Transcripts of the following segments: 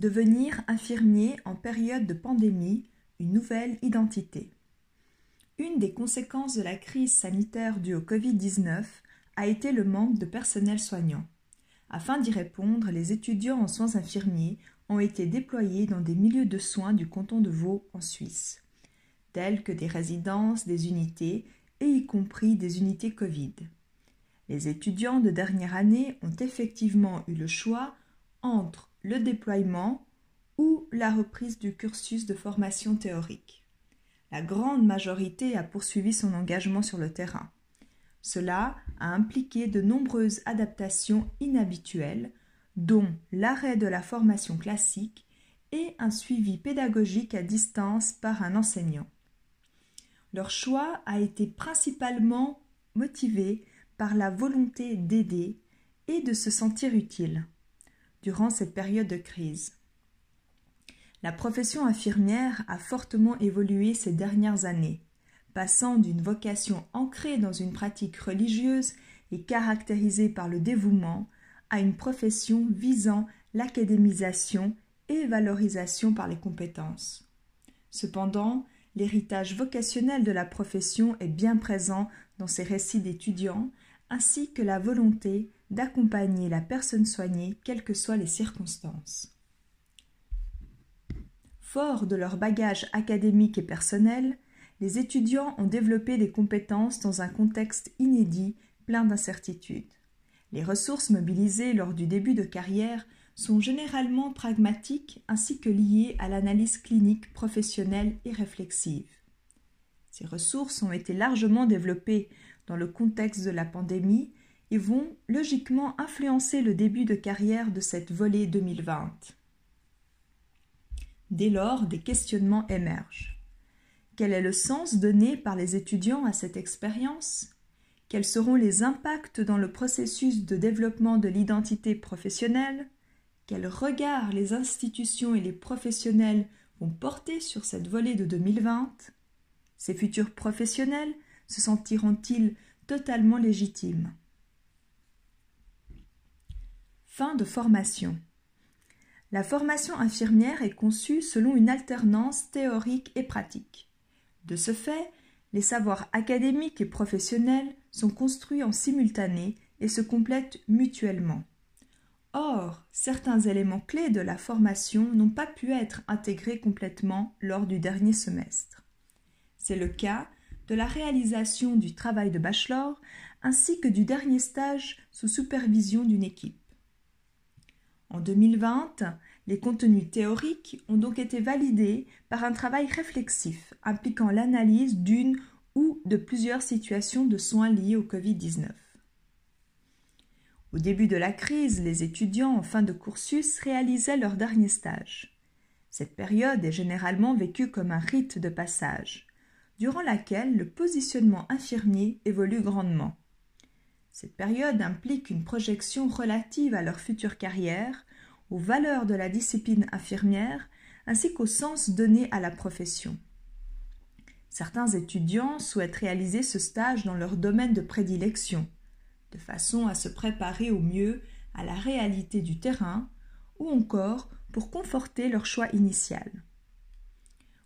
Devenir infirmier en période de pandémie, une nouvelle identité. Une des conséquences de la crise sanitaire due au Covid-19 a été le manque de personnel soignant. Afin d'y répondre, les étudiants en soins infirmiers ont été déployés dans des milieux de soins du canton de Vaud en Suisse, tels que des résidences, des unités et y compris des unités Covid. Les étudiants de dernière année ont effectivement eu le choix entre le déploiement ou la reprise du cursus de formation théorique. La grande majorité a poursuivi son engagement sur le terrain. Cela a impliqué de nombreuses adaptations inhabituelles, dont l'arrêt de la formation classique et un suivi pédagogique à distance par un enseignant. Leur choix a été principalement motivé par la volonté d'aider et de se sentir utile durant cette période de crise. La profession infirmière a fortement évolué ces dernières années, passant d'une vocation ancrée dans une pratique religieuse et caractérisée par le dévouement à une profession visant l'académisation et valorisation par les compétences. Cependant, l'héritage vocationnel de la profession est bien présent dans ces récits d'étudiants, ainsi que la volonté d'accompagner la personne soignée quelles que soient les circonstances. Forts de leur bagage académique et personnel, les étudiants ont développé des compétences dans un contexte inédit plein d'incertitudes. Les ressources mobilisées lors du début de carrière sont généralement pragmatiques ainsi que liées à l'analyse clinique professionnelle et réflexive. Ces ressources ont été largement développées dans le contexte de la pandémie et vont logiquement influencer le début de carrière de cette volée 2020. Dès lors, des questionnements émergent. Quel est le sens donné par les étudiants à cette expérience? Quels seront les impacts dans le processus de développement de l'identité professionnelle? Quel regard les institutions et les professionnels vont porter sur cette volée de 2020 Ces futurs professionnels se sentiront-ils totalement légitimes? De formation. La formation infirmière est conçue selon une alternance théorique et pratique. De ce fait, les savoirs académiques et professionnels sont construits en simultané et se complètent mutuellement. Or, certains éléments clés de la formation n'ont pas pu être intégrés complètement lors du dernier semestre. C'est le cas de la réalisation du travail de bachelor ainsi que du dernier stage sous supervision d'une équipe. En 2020, les contenus théoriques ont donc été validés par un travail réflexif impliquant l'analyse d'une ou de plusieurs situations de soins liées au Covid-19. Au début de la crise, les étudiants en fin de cursus réalisaient leur dernier stage. Cette période est généralement vécue comme un rite de passage, durant laquelle le positionnement infirmier évolue grandement. Cette période implique une projection relative à leur future carrière, aux valeurs de la discipline infirmière, ainsi qu'au sens donné à la profession. Certains étudiants souhaitent réaliser ce stage dans leur domaine de prédilection, de façon à se préparer au mieux à la réalité du terrain, ou encore pour conforter leur choix initial.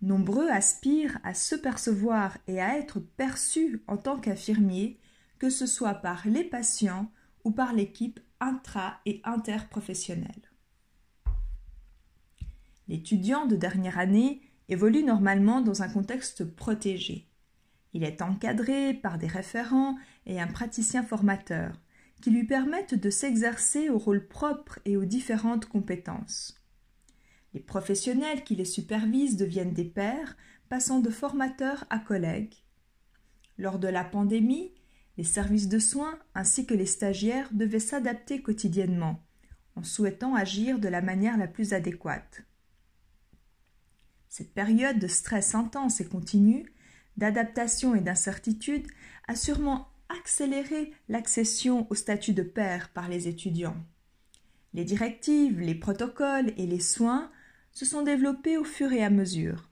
Nombreux aspirent à se percevoir et à être perçus en tant qu'infirmiers que ce soit par les patients ou par l'équipe intra- et interprofessionnelle. L'étudiant de dernière année évolue normalement dans un contexte protégé. Il est encadré par des référents et un praticien formateur qui lui permettent de s'exercer au rôle propre et aux différentes compétences. Les professionnels qui les supervisent deviennent des pairs, passant de formateurs à collègues. Lors de la pandémie, les services de soins ainsi que les stagiaires devaient s'adapter quotidiennement, en souhaitant agir de la manière la plus adéquate. Cette période de stress intense et continu, d'adaptation et d'incertitude a sûrement accéléré l'accession au statut de père par les étudiants. Les directives, les protocoles et les soins se sont développés au fur et à mesure.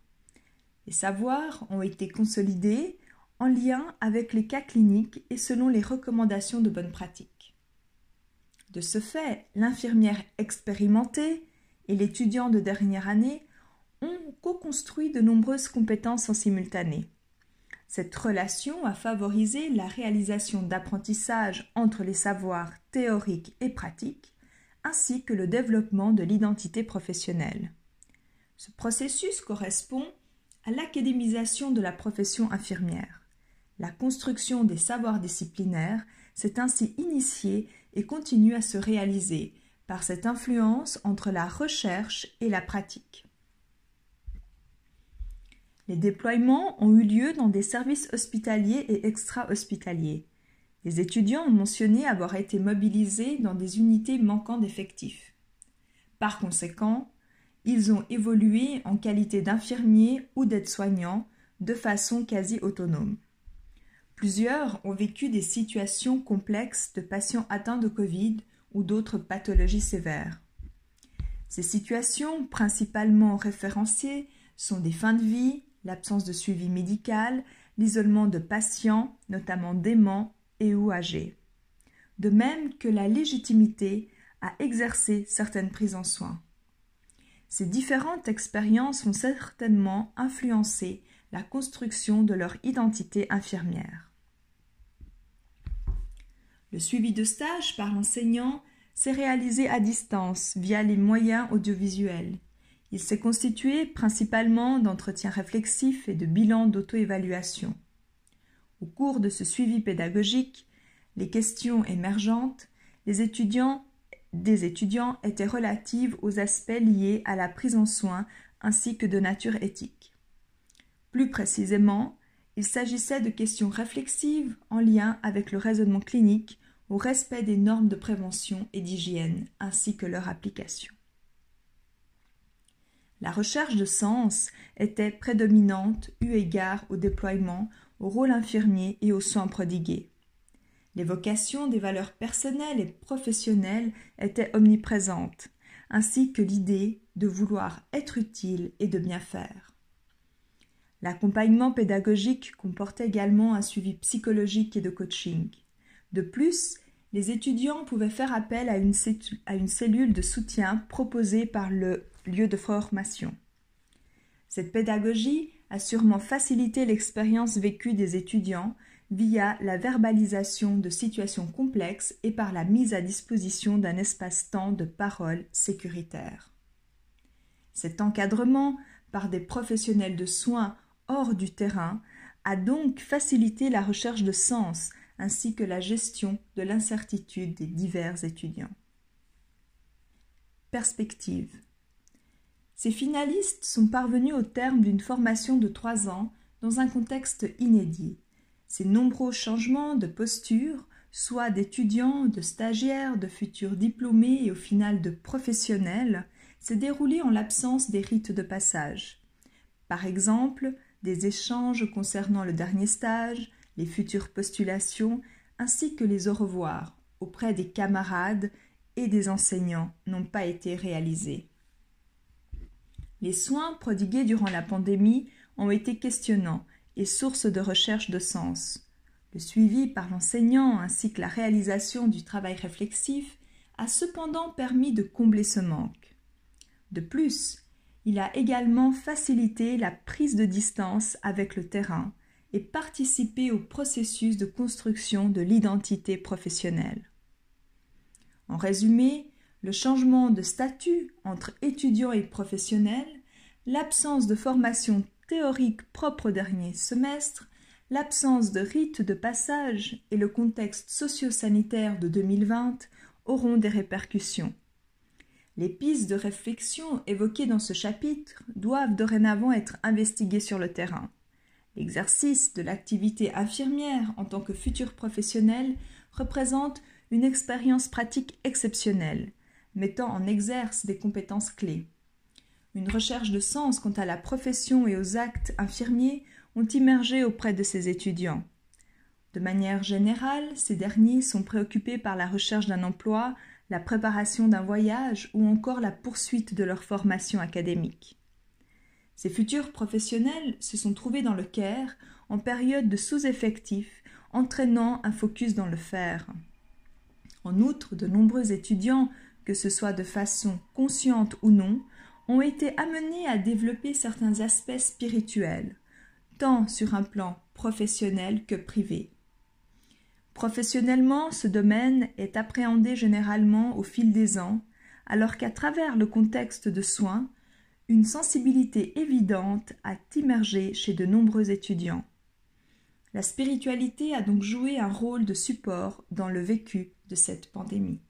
Les savoirs ont été consolidés en lien avec les cas cliniques et selon les recommandations de bonne pratique. De ce fait, l'infirmière expérimentée et l'étudiant de dernière année ont co-construit de nombreuses compétences en simultané. Cette relation a favorisé la réalisation d'apprentissage entre les savoirs théoriques et pratiques, ainsi que le développement de l'identité professionnelle. Ce processus correspond à l'académisation de la profession infirmière. La construction des savoirs disciplinaires s'est ainsi initiée et continue à se réaliser par cette influence entre la recherche et la pratique. Les déploiements ont eu lieu dans des services hospitaliers et extra-hospitaliers. Les étudiants ont mentionné avoir été mobilisés dans des unités manquant d'effectifs. Par conséquent, ils ont évolué en qualité d'infirmiers ou d'aides-soignants de façon quasi autonome. Plusieurs ont vécu des situations complexes de patients atteints de Covid ou d'autres pathologies sévères. Ces situations, principalement référenciées, sont des fins de vie, l'absence de suivi médical, l'isolement de patients, notamment déments et ou âgés. De même que la légitimité à exercer certaines prises en soins. Ces différentes expériences ont certainement influencé la construction de leur identité infirmière. Le suivi de stage par l'enseignant s'est réalisé à distance via les moyens audiovisuels. Il s'est constitué principalement d'entretiens réflexifs et de bilans d'auto-évaluation. Au cours de ce suivi pédagogique, les questions émergentes des étudiants étaient relatives aux aspects liés à la prise en soin ainsi que de nature éthique. Plus précisément, il s'agissait de questions réflexives en lien avec le raisonnement clinique au respect des normes de prévention et d'hygiène ainsi que leur application. La recherche de sens était prédominante eu égard au déploiement, au rôle infirmier et aux soins prodigués. L'évocation des valeurs personnelles et professionnelles était omniprésente, ainsi que l'idée de vouloir être utile et de bien faire. L'accompagnement pédagogique comportait également un suivi psychologique et de coaching. De plus, les étudiants pouvaient faire appel à une, cellule de soutien proposée par le lieu de formation. Cette pédagogie a sûrement facilité l'expérience vécue des étudiants via la verbalisation de situations complexes et par la mise à disposition d'un espace-temps de parole sécuritaire. Cet encadrement par des professionnels de soins hors du terrain a donc facilité la recherche de sens ainsi que la gestion de l'incertitude des divers étudiants. Perspective Ces finalistes sont parvenus au terme d'une formation de trois ans dans un contexte inédit. Ces nombreux changements de posture, soit d'étudiants, de stagiaires, de futurs diplômés et au final de professionnels, s'est déroulé en l'absence des rites de passage. Par exemple, des échanges concernant le dernier stage, les futures postulations ainsi que les au revoir auprès des camarades et des enseignants n'ont pas été réalisés. Les soins prodigués durant la pandémie ont été questionnants et source de recherche de sens. Le suivi par l'enseignant ainsi que la réalisation du travail réflexif a cependant permis de combler ce manque. De plus, il a également facilité la prise de distance avec le terrain et participer au processus de construction de l'identité professionnelle. En résumé, le changement de statut entre étudiants et professionnels, l'absence de formation théorique propre au dernier semestre, l'absence de rite de passage et le contexte socio-sanitaire de 2020 auront des répercussions. Les pistes de réflexion évoquées dans ce chapitre doivent dorénavant être investiguées sur le terrain. L'exercice de l'activité infirmière en tant que futur professionnel représente une expérience pratique exceptionnelle, mettant en exerce des compétences clés. Une recherche de sens quant à la profession et aux actes infirmiers ont immergé auprès de ces étudiants. De manière générale, ces derniers sont préoccupés par la recherche d'un emploi, la préparation d'un voyage ou encore la poursuite de leur formation académique. Ces futurs professionnels se sont trouvés dans le Caire en période de sous-effectif, entraînant un focus dans le faire. En outre, de nombreux étudiants que ce soit de façon consciente ou non, ont été amenés à développer certains aspects spirituels, tant sur un plan professionnel que privé. Professionnellement, ce domaine est appréhendé généralement au fil des ans, alors qu'à travers le contexte de soins, une sensibilité évidente a immergé chez de nombreux étudiants. La spiritualité a donc joué un rôle de support dans le vécu de cette pandémie.